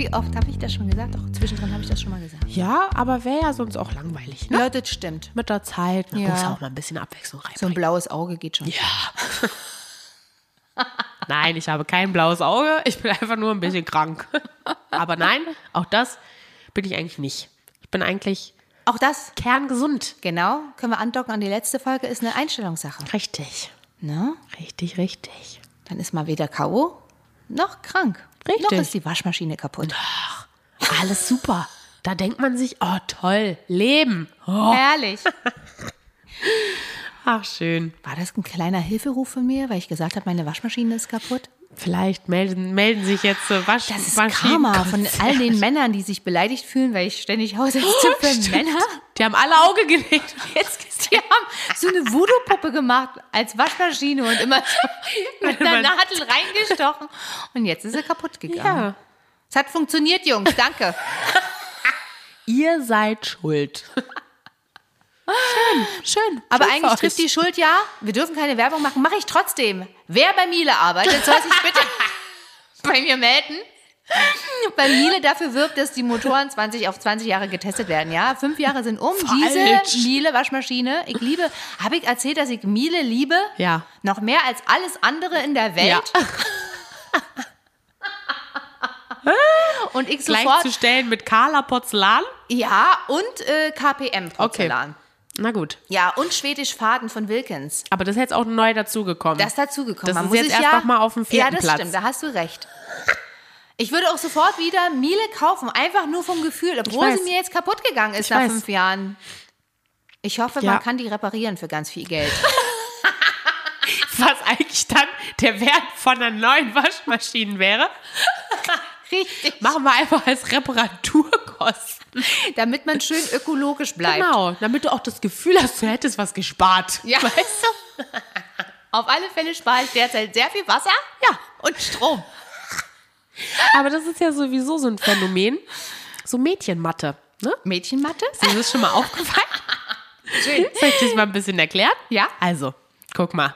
Wie oft habe ich das schon gesagt? Doch, zwischendrin habe ich das schon mal gesagt. Ja, aber wäre ja sonst auch langweilig, ne? Ja, das stimmt. Mit der Zeit. Man Ja. muss auch mal ein bisschen Abwechslung rein. So ein blaues Auge geht schon. Ja. nein, ich habe kein blaues Auge. Ich bin einfach nur ein bisschen krank. Aber nein, auch das bin ich eigentlich nicht. Ich bin eigentlich Auch das, kerngesund. genau, können wir andocken an die letzte Folge, ist eine Einstellungssache. Richtig. Ne? Richtig, richtig. Dann ist mal weder K.O. noch krank. Richtig. Noch ist die Waschmaschine kaputt. Alles super. Da denkt man sich, oh toll, Leben. Oh. Herrlich. Ach, schön. War das ein kleiner Hilferuf von mir, weil ich gesagt habe, meine Waschmaschine ist kaputt? Vielleicht melden, melden sich jetzt so Wasch Das ist Karma von all den Männern, die sich beleidigt fühlen, weil ich ständig Hausarzttipp für stimmt. Männer. Die haben alle Auge gelegt. Jetzt Die haben so eine Voodoo-Puppe gemacht als Waschmaschine und immer so mit einer Nadel reingestochen. Und jetzt ist sie kaputt gegangen. Ja. Es hat funktioniert, Jungs. Danke. Ihr seid schuld. Schön, schön. Aber schön eigentlich trifft die Schuld ja. Wir dürfen keine Werbung machen. Mache ich trotzdem. Wer bei Miele arbeitet, soll sich bitte bei mir melden. Weil Miele dafür wirbt, dass die Motoren 20 auf 20 Jahre getestet werden. Ja, fünf Jahre sind um. Falsch. Diese Miele Waschmaschine. Ich liebe. Habe ich erzählt, dass ich Miele liebe? Ja. Noch mehr als alles andere in der Welt. Ja. Und ich sofort. Gleichzustellen mit Carla Porzellan. Ja, und äh, KPM Porzellan. Na gut. Ja, und Schwedisch Faden von Wilkins. Aber das ist jetzt auch neu dazugekommen. Das ist dazugekommen. Das ist muss jetzt erst ja, noch mal auf dem vierten Ja, das Platz. stimmt, da hast du recht. Ich würde auch sofort wieder Miele kaufen, einfach nur vom Gefühl, obwohl sie mir jetzt kaputt gegangen ist Ich nach weiß. fünf Jahren. Ich hoffe, Ja. man kann die reparieren für ganz viel Geld. Was eigentlich dann der Wert von einer neuen Waschmaschine wäre. Richtig. Machen wir einfach als Reparaturkosten. Damit man schön ökologisch bleibt. Genau, damit du auch das Gefühl hast, du hättest was gespart. Ja. Weißt du? Auf alle Fälle spare ich derzeit sehr viel Wasser Ja. und Strom. Aber das ist ja sowieso so ein Phänomen. So Mädchenmatte. Ne? Mädchenmatte? Ist dir das schon mal aufgefallen? Schön. Soll ich das mal ein bisschen erklären? Ja. Also, guck mal.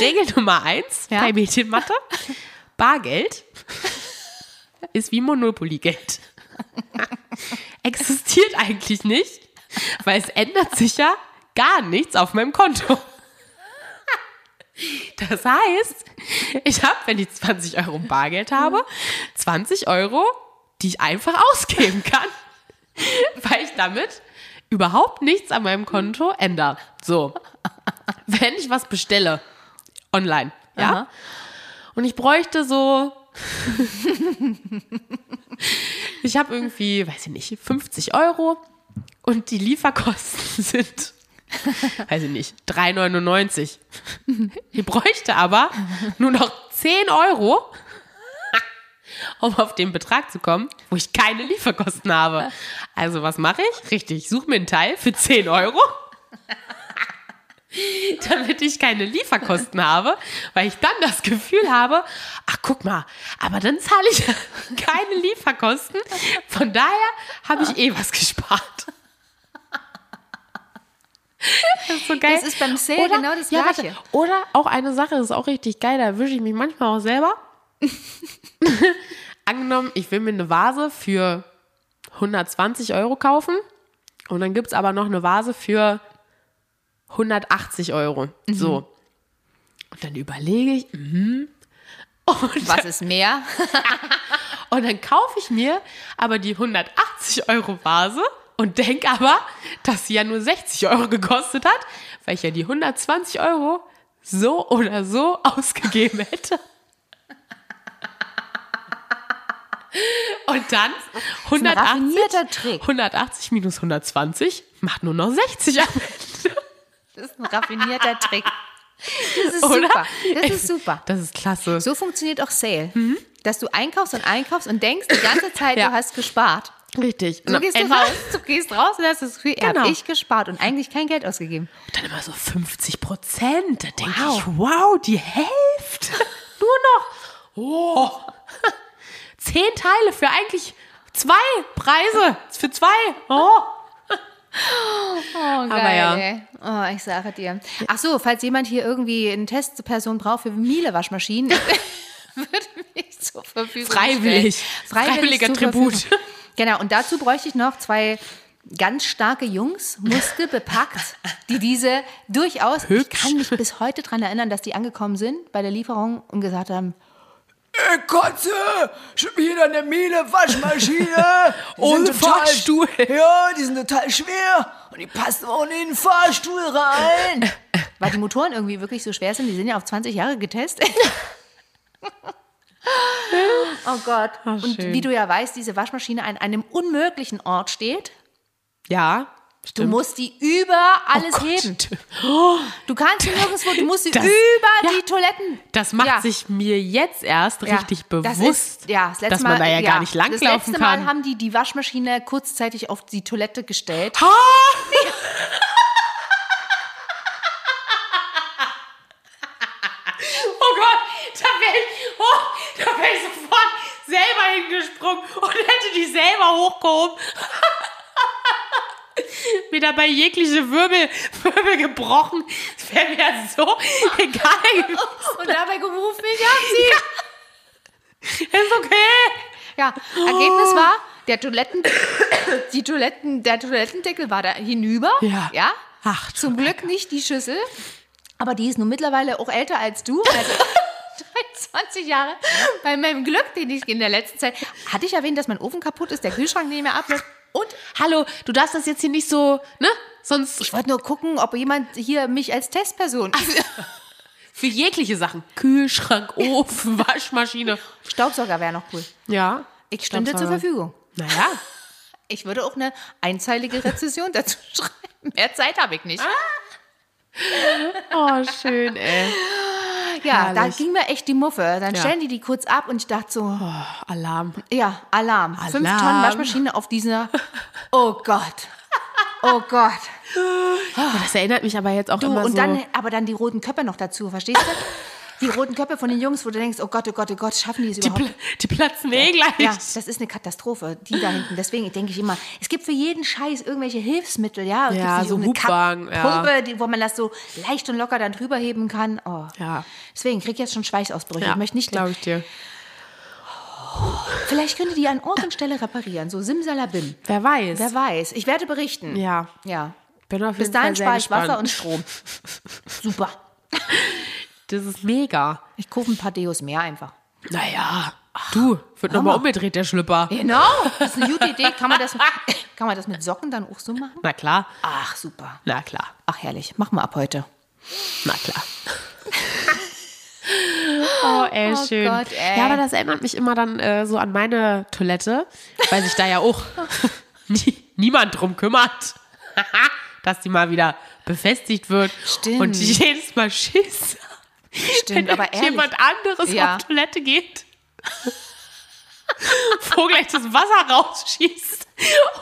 Regel Nummer eins Ja. bei Mädchenmatte. Bargeld ist wie Monopoly-Geld. Existiert eigentlich nicht, weil es ändert sich ja gar nichts auf meinem Konto. Das heißt, ich habe, wenn ich 20 Euro Bargeld habe, 20 Euro, die ich einfach ausgeben kann, weil ich damit überhaupt nichts an meinem Konto ändere. So, wenn ich was bestelle, online, ja, Aha. und ich bräuchte so, ich habe irgendwie, weiß ich nicht, 50 Euro und die Lieferkosten sind, weiß ich nicht, 3,99. Ich bräuchte aber nur noch 10 Euro, um auf den Betrag zu kommen, wo ich keine Lieferkosten habe. Also was mache ich? Richtig, ich suche mir einen Teil für 10 Euro. damit ich keine Lieferkosten habe, weil ich dann das Gefühl habe, ach guck mal, aber dann zahle ich keine Lieferkosten. Von daher habe ich eh was gespart. Das ist so geil. Das ist beim Sale genau das ja, Gleiche. warte, oder auch eine Sache, das ist auch richtig geil, da erwische ich mich manchmal auch selber. Angenommen, ich will mir eine Vase für 120 Euro kaufen und dann gibt es aber noch eine Vase für 180 Euro. Mhm. So. Und dann überlege ich, mhm. und, Was ist mehr? und dann kaufe ich mir aber die 180 Euro Vase und denke aber, dass sie ja nur 60 Euro gekostet hat, weil ich ja die 120 Euro so oder so ausgegeben hätte. Und dann 180, raffinierter Trick. 180 minus 120 macht nur noch 60 am Ende. Ein raffinierter Trick. Das ist Oder? super. Das ist super. Das ist klasse. So funktioniert auch Sale. Dass du einkaufst und einkaufst und denkst die ganze Zeit, Ja. du hast gespart. Richtig. Du gehst du raus, du gehst raus und hast das Gefühl, Genau. habe ich gespart und eigentlich kein Geld ausgegeben. dann immer so 50 Prozent. Da denke Wow. ich, wow, die Hälfte. Nur noch. Oh. Zehn Teile für eigentlich Zwei Preise für zwei. Oh. Oh, geil. ja. ey. Oh, ich sage dir. Ach so, falls jemand hier irgendwie eine Testperson braucht für Miele-Waschmaschinen, würde mich zur Verfügung Freiwillig. stellen. Freiwilliger zur Tribut. Genau, und dazu bräuchte ich noch zwei ganz starke Jungs, muskelbepackt, die diese durchaus, ich Hübsch. kann mich bis heute daran erinnern, dass die angekommen sind bei der Lieferung und gesagt haben, Ey, Kotze, schon wieder eine Miele Waschmaschine. Ohne total- Fahrstuhl. Ja, die sind total schwer und die passen auch in den Fahrstuhl rein. weil die Motoren irgendwie wirklich so schwer sind, die sind ja auf 20 Jahre getestet. oh Gott. und schön. wie du ja weißt, diese Waschmaschine an einem unmöglichen Ort steht. Ja, Du stimmt. musst die über alles Oh heben. Du kannst sie nirgendwo, du musst sie Das- über ja. die Toiletten. Das macht Ja. sich mir jetzt erst Ja, richtig das bewusst, ist, ja, das letzte dass man Mal, da ja, gar nicht Das langlaufen letzte kann. Mal haben die die Waschmaschine kurzzeitig auf die Toilette gestellt. Ha! Oh Gott, da wäre ich, oh, da wär ich sofort selber hingesprungen und hätte die selber hochgehoben. Mir dabei jegliche Wirbel, Wirbel gebrochen. Das wäre mir so egal gewesen. Und dabei gerufen, ich hab sie. Ist okay. Ja, Ergebnis war, der Toiletten, die Toiletten, der Toilettendeckel war da hinüber. Ja. ja? Ach, Zum Glück nicht die Schüssel. Aber die ist nun mittlerweile auch älter als du. Also 23 Jahre. Bei meinem Glück, den ich in der letzten Zeit. Hatte ich erwähnt, dass mein Ofen kaputt ist, der Kühlschrank nicht mehr abläuft. Und Hallo, du darfst das jetzt hier nicht so, ne? Sonst ich wollte nur gucken, ob jemand hier mich als Testperson. für jegliche Sachen. Kühlschrank, Ofen, Waschmaschine. Staubsauger wäre noch cool. Ja. Ich stünde zur. Verfügung. Naja. Ich würde auch eine einzeilige Rezession dazu schreiben. Mehr Zeit habe ich nicht. Oh, schön, ey. Ja, da herrlich. ging mir echt die Muffe. Dann Ja. stellen die die kurz ab und ich dachte so, Oh, Alarm. ja, Alarm. Fünf Alarm. Tonnen Waschmaschine auf dieser. Oh Gott. Oh Gott. Das erinnert mich aber jetzt auch Du, immer und so. dann, aber dann die roten Köpfe noch dazu, verstehst du? Die roten Köpfe von den Jungs, wo du denkst, oh Gott, oh Gott, oh Gott, schaffen die es die, überhaupt? pl die platzen eh gleich. Ja, das ist eine Katastrophe, die da hinten. Deswegen denke ich immer, es gibt für jeden Scheiß irgendwelche Hilfsmittel, ja. Es Ja, so eine Hubwagen, ja. Pumpe, die, wo man das so leicht und locker dann drüber heben kann. Oh. Ja. Deswegen krieg ich jetzt schon Schweißausbrüche. Ja, ich möchte nicht. glaube ich dir. Vielleicht könnte die an Ort und Stelle reparieren, so simsalabim. Wer weiß. Wer weiß. Ich werde berichten. Ja. Ja. Bin auf Bis jeden dahin Fall sehr spare ich. Wasser und Strom. Super. Das ist mega. Ich kaufe ein paar Deos mehr einfach. Naja. Du, wird nochmal umgedreht, der Schlüpper. Genau, das ist eine gute Idee. Kann man, das, kann man das mit Socken dann auch so machen? Na klar. Ach, super. Na klar. Ach, herrlich. Machen wir ab heute. Na klar. Oh, ey, Oh schön. Gott, ey. Ja, aber das erinnert mich immer dann äh, so an meine Toilette, weil sich da ja auch nie, niemand drum kümmert, dass die mal wieder befestigt wird. Stimmt. Und jedes Mal Schiss, Stimmt, wenn aber ehrlich. jemand anderes Ja. auf Toilette geht. Wo gleich das Wasser rausschießt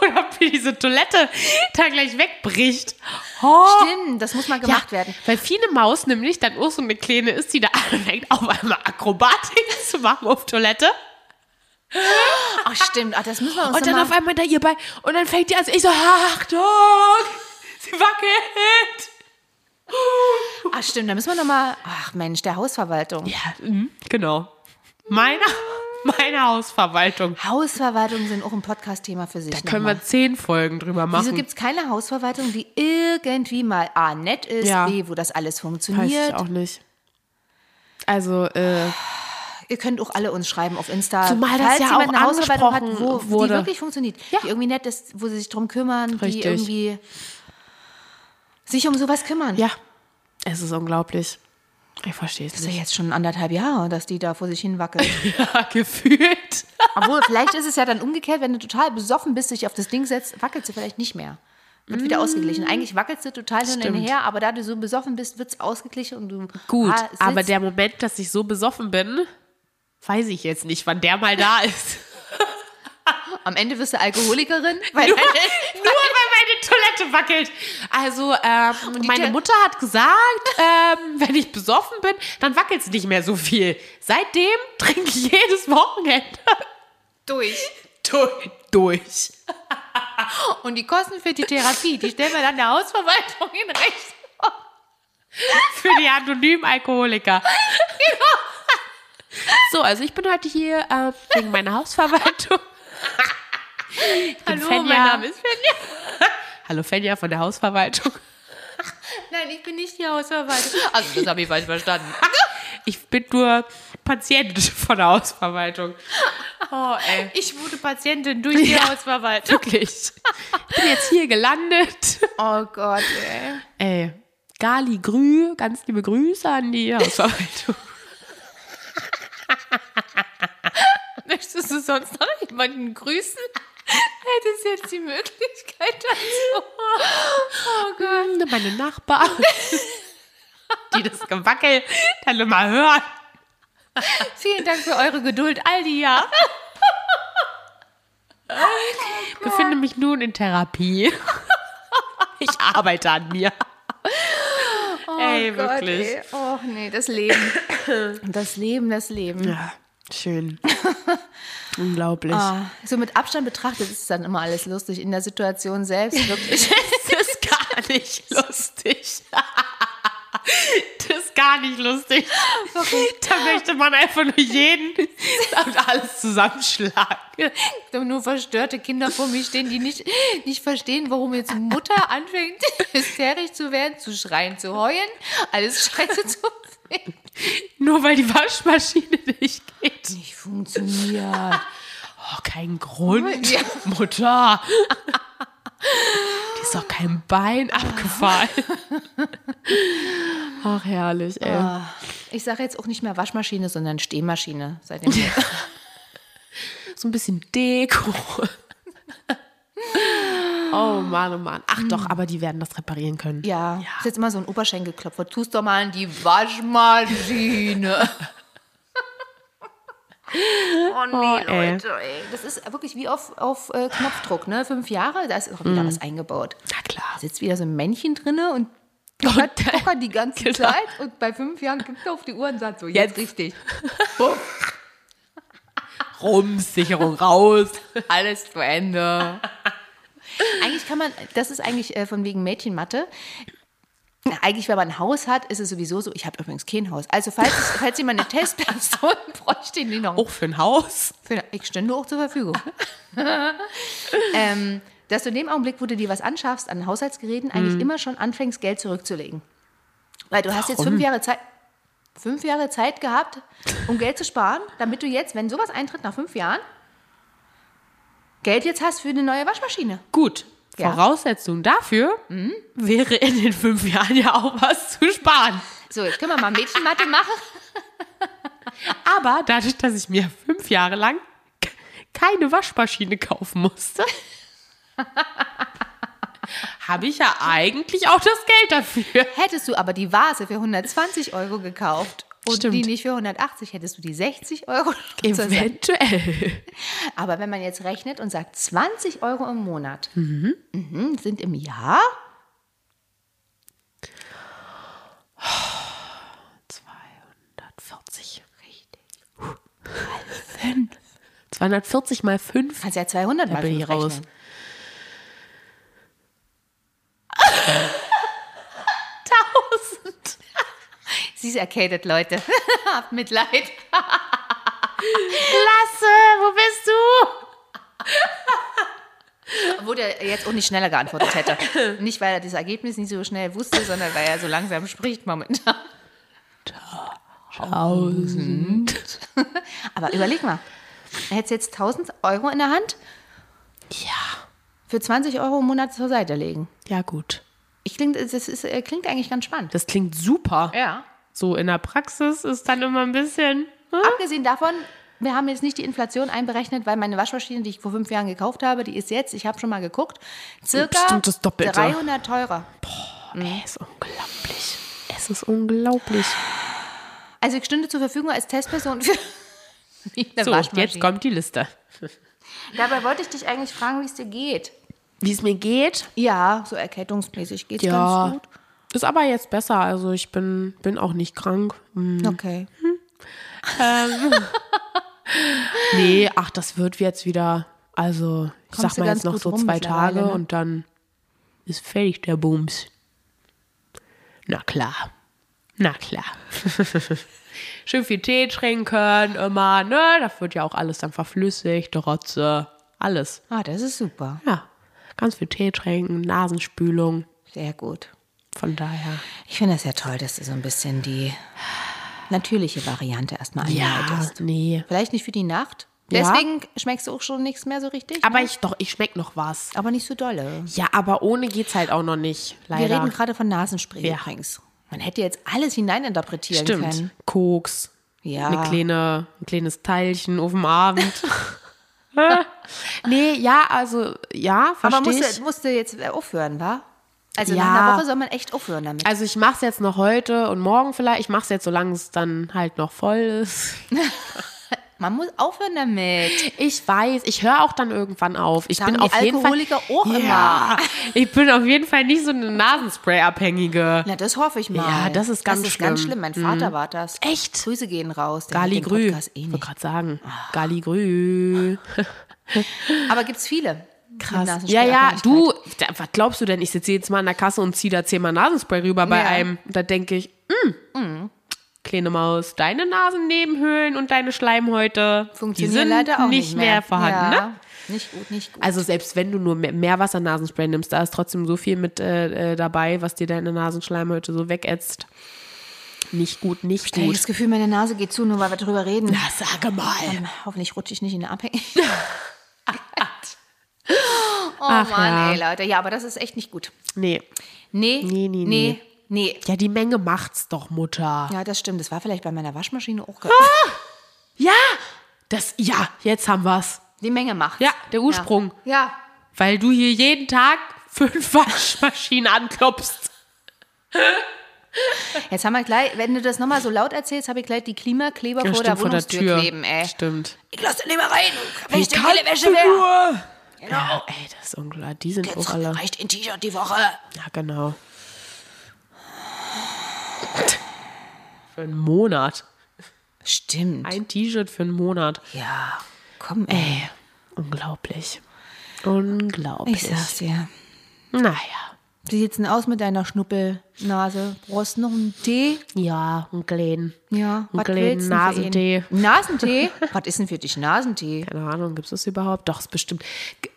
oder wie diese Toilette da gleich wegbricht. Oh. Stimmt, das muss mal gemacht werden. Weil viele Maus nämlich dann auch so eine Kleine ist, die da anfängt, auf einmal Akrobatik zu machen auf Toilette. Ach, stimmt. Ach, das müssen wir uns Und dann noch auf mal... einmal da ihr bei. Und dann fängt die an, ich so, Achtung! Sie wackelt! Ach, stimmt, da müssen wir noch mal... Ach, Mensch, der Hausverwaltung. Ja, mhm, genau. Meine, meine Hausverwaltung. Hausverwaltungen sind auch ein Podcast-Thema für sich. Da können nochmal. wir zehn Folgen drüber machen. Wieso gibt es keine Hausverwaltung, die irgendwie mal A, nett ist, Ja. B, wo das alles Weiß ich funktioniert? auch nicht. Also, äh, Ihr könnt auch alle uns schreiben auf Insta. Zumal das falls ja jemand auch eine Hausverwaltung hat, wo wurde. die wirklich funktioniert, Ja. die irgendwie nett ist, wo sie sich drum kümmern, Richtig. die irgendwie sich um sowas kümmern. ja, es ist unglaublich. Ich verstehe es Das ist ja jetzt schon anderthalb Jahre, dass die da vor sich hin wackelt. Ja, gefühlt. Obwohl, vielleicht ist es ja dann umgekehrt, wenn du total besoffen bist, dich auf das Ding setzt, wackelst du vielleicht nicht mehr. Wird wieder ausgeglichen. Eigentlich wackelst du total hin und her, aber da du so besoffen bist, wird es ausgeglichen und du Gut, ah, aber der Moment, dass ich so besoffen bin, weiß ich jetzt nicht, wann der mal da ist. am Ende wirst du Alkoholikerin, weil Nur, Toilette wackelt. Also, ähm, meine Te- Mutter hat gesagt, ähm, wenn ich besoffen bin, dann wackelt es nicht mehr so viel. Seitdem trinke ich jedes Wochenende durch. durch. durch. Und die Kosten für die Therapie, die stellen wir dann der Hausverwaltung in Rechnung. Für die anonymen Alkoholiker. So, also ich bin heute hier äh, wegen meiner Hausverwaltung. Hallo, Fenja. mein Name ist Fenja. Hallo Fenja von der Hausverwaltung. Nein, ich bin nicht die Hausverwaltung. Also, das habe ich falsch verstanden. Ich bin nur Patient von der Hausverwaltung. Oh, ey. Ich wurde Patientin durch die Ja. Hausverwaltung. Wirklich. Ich bin jetzt hier gelandet. Oh Gott, ey. Ey, Gali Grü, ganz liebe Grüße an die Hausverwaltung. Möchtest du sonst noch jemanden grüßen? Hättest jetzt die Möglichkeit dazu. Oh Gott. Meine Nachbarn, die das Gewackel dann immer hören. Vielen Dank für eure Geduld all die Jahre. Ich befinde mich nun in Therapie. Ich arbeite an mir. ey, wirklich. ey. Oh nee, das Leben. Das Leben, das Leben. Ja, schön. Unglaublich. Ah, so mit Abstand betrachtet ist es dann immer alles lustig. In der Situation selbst wirklich. Das ist gar nicht lustig. Das ist gar nicht lustig. Da möchte man einfach nur jeden und alles zusammenschlagen. nur verstörte Kinder vor mir stehen, die nicht, nicht verstehen, warum jetzt Mutter anfängt, hysterisch zu werden, zu schreien, zu heulen, alles scheiße zu finden. Nur weil die Waschmaschine nicht geht. Nicht funktioniert. Oh, kein Grund. Ja. Mutter. Die ist doch kein Bein abgefallen. Ach, herrlich, ey. Ich sage jetzt auch nicht mehr Waschmaschine, sondern Stehmaschine. Seitdem So ein bisschen Deko. Oh Mann, oh Mann. Ach doch, aber die werden das reparieren können. ja, ist jetzt immer so ein Oberschenkelklopfer. Tust doch mal in die Waschmaschine. oh nee, ey. Leute, ey. Das ist wirklich wie auf, auf äh, Knopfdruck, ne? Fünf Jahre, da ist auch wieder was eingebaut. Na klar. Da sitzt wieder so ein Männchen drinne und Und- tuckert die ganze Genau. Zeit und bei fünf Jahren gibt er auf die Uhr und sagt so, jetzt, Jetzt. richtig. Rumsicherung raus. Alles zu Ende. kann man, das ist eigentlich äh, von wegen Mädchenmatte. Eigentlich, wenn man ein Haus hat, ist es sowieso so. Ich habe übrigens kein Haus. Also, falls, falls jemand eine Testperson bräuchte, die noch. Auch für ein Haus. Für, ich stände auch zur Verfügung. ähm, dass du in dem Augenblick, wo du dir was anschaffst an Haushaltsgeräten, eigentlich immer schon anfängst, Geld zurückzulegen. Weil du hast jetzt fünf Jahre Zeit. Fünf Jahre Zeit gehabt, um Geld zu sparen, damit du jetzt, wenn sowas eintritt nach fünf Jahren, Geld jetzt hast für eine neue Waschmaschine. Gut. Ja. Voraussetzung dafür wäre in den fünf Jahren ja auch was zu sparen. So, jetzt können wir mal Mädchenmatte machen. Aber dadurch, dass ich mir fünf Jahre lang keine Waschmaschine kaufen musste, habe ich ja eigentlich auch das Geld dafür. Hättest du aber die Vase für 120 Euro gekauft und Stimmt. die nicht für 180, hättest du die 60 Euro Eventuell. Aber wenn man jetzt rechnet und sagt 20 Euro im Monat mhm, sind im Jahr 240. Richtig. 240 mal 5. kannst ja 200 Da mal bin ich raus. Ist erkältet, Leute. Habt Mitleid. Lasse, wo bist du? Obwohl er jetzt auch nicht schneller geantwortet hätte. Nicht, weil er das Ergebnis nicht so schnell wusste, sondern weil er so langsam spricht momentan. Tausend. Aber überleg mal. Er hätte jetzt 1000 Euro in der Hand Ja. für 20 Euro im Monat zur Seite legen. Ja, gut. Ich klingt, das ist, äh, klingt eigentlich ganz spannend. Das klingt super. Ja. So in der Praxis ist dann immer ein bisschen. hm? Abgesehen davon, wir haben jetzt nicht die Inflation einberechnet, weil meine Waschmaschine, die ich vor fünf Jahren gekauft habe, die ist jetzt, ich habe schon mal geguckt, circa Bestimmt das Doppelte. 300 teurer. Ey, ist unglaublich. Es ist unglaublich. Also ich stünde zur Verfügung als Testperson für eine So, Waschmaschine. jetzt kommt die Liste. Dabei wollte ich dich eigentlich fragen, wie es dir geht. Wie es mir geht? Ja, so erkältungsmäßig geht es Ja. ganz gut. Ist aber jetzt besser. Also ich bin, bin auch nicht krank. Hm. Okay. Nee, ach, das wird jetzt wieder. Also, ich Kommst sag mal jetzt noch so zwei Tage ne? und dann ist fertig der Bums. Na klar. Na klar. Schön viel Tee trinken immer, ne? Da wird ja auch alles dann verflüssigt, Rotze, alles. Ah, das ist super. Ja, ganz viel Tee trinken, Nasenspülung. Sehr gut. Von daher. Ich finde das ja toll, dass du so ein bisschen die natürliche Variante erstmal einleitest. nee. Vielleicht nicht für die Nacht. Ja. Deswegen schmeckst du auch schon nichts mehr so richtig. Aber ne? ich doch, ich schmeck noch was. aber nicht so dolle. Ja, aber ohne geht's halt auch noch nicht. Leider. Wir reden gerade von Nasenspray Ja. übrigens. Man hätte jetzt alles hineininterpretieren Stimmt. können. Koks. Ja. Eine kleine, ein kleines Teilchen auf dem Abend. nee, ja, also, ja, Aber verstehe ich. musste, musste jetzt aufhören, wa? Also Ja. nach einer Woche soll man echt aufhören damit. Also ich mach's jetzt noch heute und morgen vielleicht. Ich mach's jetzt, solange es dann halt noch voll ist. Man muss aufhören damit. Ich weiß, ich höre auch dann irgendwann auf. Ich Sagen bin auf jeden Fall. Alkoholiker auch ja, ich bin auf jeden Fall nicht so eine Nasenspray-Abhängige. Na, das hoffe ich mal. Ja, das ist ganz das ist ganz schlimm. Mhm. schlimm. Mein Vater war das. Echt? Grüße gehen raus. Gali Grü. Eh Ich wollte gerade sagen. Gali Grü. Aber gibt's viele. Krass. Ja, ja, du, da, was glaubst du denn? Ich sitze jetzt mal an der Kasse und ziehe da zehnmal Nasenspray rüber bei Ja. einem. Da denke ich, mm, kleine Maus, deine Nasennebenhöhlen und deine Schleimhäute, die Funktioniert sind leider auch nicht mehr, vorhanden. ja. Ne? Nicht gut, nicht gut. Also selbst wenn du nur mehr- Meerwasser-Nasenspray nimmst, da ist trotzdem so viel mit äh, äh, dabei, was dir deine Nasenschleimhäute so wegätzt. Nicht gut, nicht ich habe gut. das Gefühl, meine Nase geht zu, nur weil wir drüber reden. Na, sage mal. Dann hoffentlich rutsche ich nicht in eine Abhängigkeit. oh Ach Mann, ja. ey, Leute. Ja, aber das ist echt nicht gut. Nee. Nee, Nee, nee, nee, nee. Ja, die Menge macht's doch, Mutter. Ja, das stimmt. Das war vielleicht bei meiner Waschmaschine auch. ge- Ja, das, ja, jetzt haben wir's. Die Menge macht. Ja, der Ursprung. Ja. Weil du hier jeden Tag fünf Waschmaschinen anklopfst. Jetzt haben wir gleich, wenn du das nochmal so laut erzählst, habe ich gleich die Klimakleber vor der Wohnungstür kleben, ey. Stimmt. Ich lass den nicht mehr rein, wenn ich den kannst Wäsche wäre. nur? Ja, ey, das ist unglaublich. Die sind auch alle. reicht ein T-Shirt die Woche. Ja, genau. Für einen Monat. Stimmt. Ein T-Shirt für einen Monat. Ja, komm, ey. Ey, unglaublich. Unglaublich. Ich sag's dir. Naja. Wie sieht's denn aus mit deiner Schnuppelnase? Brauchst du noch einen Tee? Ja, ein kleinen. Ja, Ein was kleinen Nasentee. Nasentee? was ist denn für dich Nasentee? Keine Ahnung, gibt es das überhaupt? Doch, es bestimmt.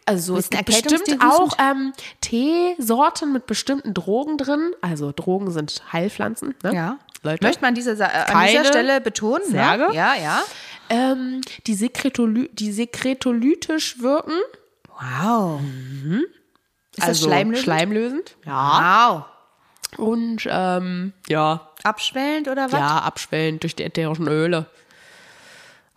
Also es gibt bestimmt auch ähm, Teesorten mit bestimmten Drogen drin. Also Drogen sind Heilpflanzen. Ne? Ja. Leute. Möchte man an dieser, Sa- äh, an dieser Stelle betonen? Ne? Ja, ja. ähm, die, Sekretoly die sekretolytisch wirken. Wow. Ist das also schleimlösend? schleimlösend. Ja. Wow. Und ähm, ja, Abschwellend oder was? ja, abschwellend durch die ätherischen Öle.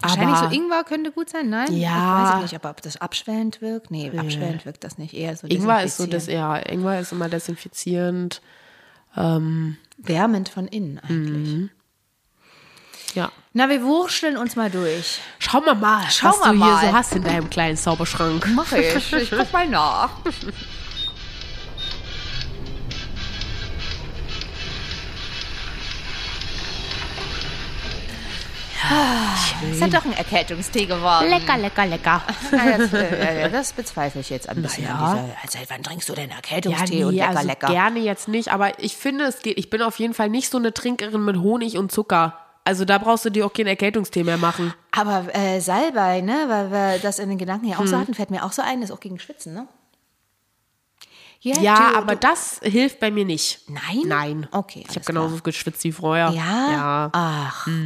Wahrscheinlich Aber so Ingwer könnte gut sein, nein? Ja. Ich weiß ich nicht, aber ob das abschwellend wirkt? Nee, abschwellend wirkt das nicht. Eher so Ingwer ist so das, ja, Ingwer ist immer desinfizierend. Wärmend von innen eigentlich. Mhm. Ja. Na, wir wurschteln uns mal durch. Schauen wir mal, Schauen was wir du mal. hier so hast in deinem kleinen Zauberschrank. Mach ich. Ich guck mal nach. Es hat doch ein Erkältungstee geworden. Lecker, lecker, lecker. Das, äh, äh, das bezweifle ich jetzt ein bisschen. ja. An dieser, also, wann trinkst du denn Ja, Erkältungstee nee, und lecker, also lecker? gerne jetzt nicht, aber ich finde, es geht. Ich bin auf jeden Fall nicht so eine Trinkerin mit Honig und Zucker. Also da brauchst du dir auch keinen Erkältungstee mehr machen. Aber äh, Salbei, ne, weil wir das in den Gedanken ja auch Hm. so hatten, fällt mir auch so ein, ist auch gegen Schwitzen, ne? Ja, Ja, du, aber du, das hilft bei mir nicht. Nein? Nein. Okay, Ich habe genauso geschwitzt wie vorher. Ja? Ja. Ach,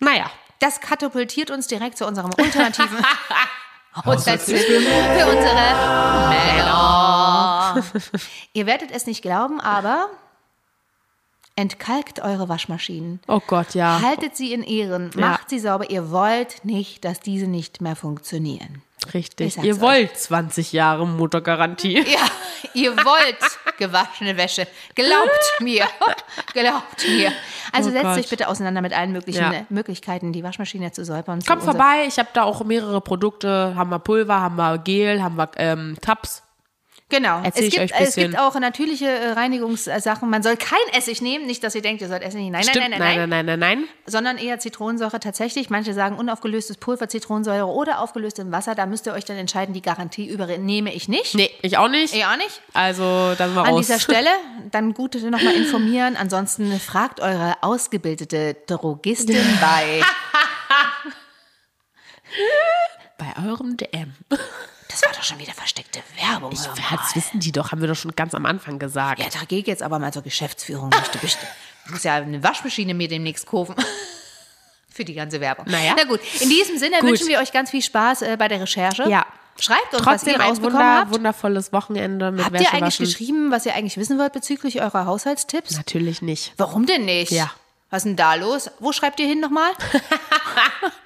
Naja. das katapultiert uns direkt zu unserem ultimativen Haushaltstipp für unsere Männer. Ihr werdet es nicht glauben, aber entkalkt eure Waschmaschinen. Oh Gott, ja. Haltet sie in Ehren, Ja. macht sie sauber. Ihr wollt nicht, dass diese nicht mehr funktionieren. Ich Richtig. Ihr euch. wollt 20 Jahre Muttergarantie. Ja, ihr wollt gewaschene Wäsche. Glaubt mir. Glaubt mir. Also Oh setzt Gott. euch bitte auseinander mit allen möglichen Ja. äh, Möglichkeiten, die Waschmaschine zu säubern. Kommt vorbei, ich habe da auch mehrere Produkte. Haben wir Pulver, haben wir Gel, haben wir ähm, Tabs. Genau. Erzähl es, ich gibt, es gibt auch natürliche äh, Reinigungssachen. Man soll kein Essig nehmen. Nicht, dass ihr denkt, ihr sollt Essig nehmen. Nein, Stimmt, nein, nein, nein, nein, nein, nein, nein. Sondern eher Zitronensäure tatsächlich. Manche sagen unaufgelöstes Pulver, Zitronensäure oder aufgelöst im Wasser. Da müsst ihr euch dann entscheiden, die Garantie übernehme ich nicht. Nee, ich auch nicht. Ich auch nicht. Also, dann mal An raus. dieser Stelle dann gut nochmal informieren. Ansonsten fragt eure ausgebildete Drogistin bei. Bei eurem DM. Das war doch schon wieder versteckte Werbung. mal. Das wissen die doch, haben wir doch schon ganz am Anfang gesagt. Ja, da gehe ich jetzt aber mal zur Geschäftsführung. Möchte. Ich muss ja eine Waschmaschine mir demnächst kaufen. Für die ganze Werbung. Naja. Na gut, in diesem Sinne Gut. wünschen wir euch ganz viel Spaß äh, bei der Recherche. Ja. Schreibt uns, Trotzdem was ihr ein rausbekommen wunder, habt. wundervolles Wochenende mit Habt ihr eigentlich geschrieben, was ihr eigentlich wissen wollt bezüglich eurer Haushaltstipps? Natürlich nicht. Warum denn nicht? Ja. Was ist denn da los? Wo schreibt ihr hin nochmal?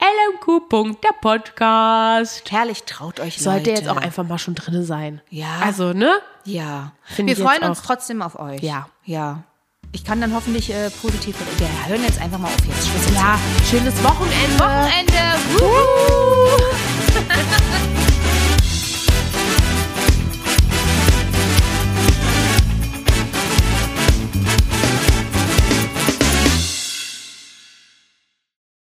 LMQ. der Podcast. Herrlich, traut euch Sollte Leute. jetzt auch einfach mal schon drin sein. Ja. Also, ne? Ja. Find wir freuen uns trotzdem auf euch. Ja. Ja. Ich kann dann hoffentlich äh, positiv. Wir hören jetzt einfach mal auf jetzt. Schluss. Ja, schönes Wochenende. Wochenende. Wuhu.